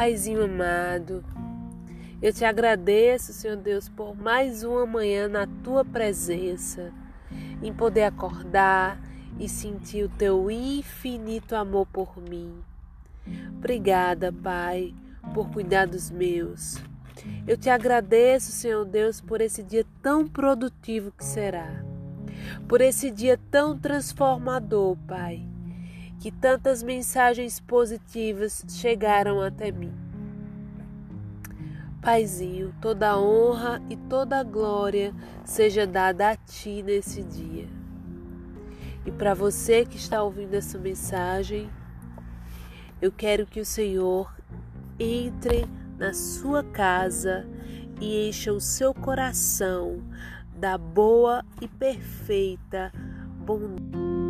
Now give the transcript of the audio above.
Paizinho amado, eu te agradeço, Senhor Deus, por mais uma manhã na tua presença, em poder acordar e sentir o teu infinito amor por mim. Obrigada, Pai, por cuidar dos meus. Eu te agradeço, Senhor Deus, por esse dia tão produtivo que será, por esse dia tão transformador, Pai, que tantas mensagens positivas chegaram até mim. Paizinho, toda honra e toda glória seja dada a Ti nesse dia. E para você que está ouvindo essa mensagem, eu quero que o Senhor entre na sua casa e encha o seu coração da boa e perfeita bondade.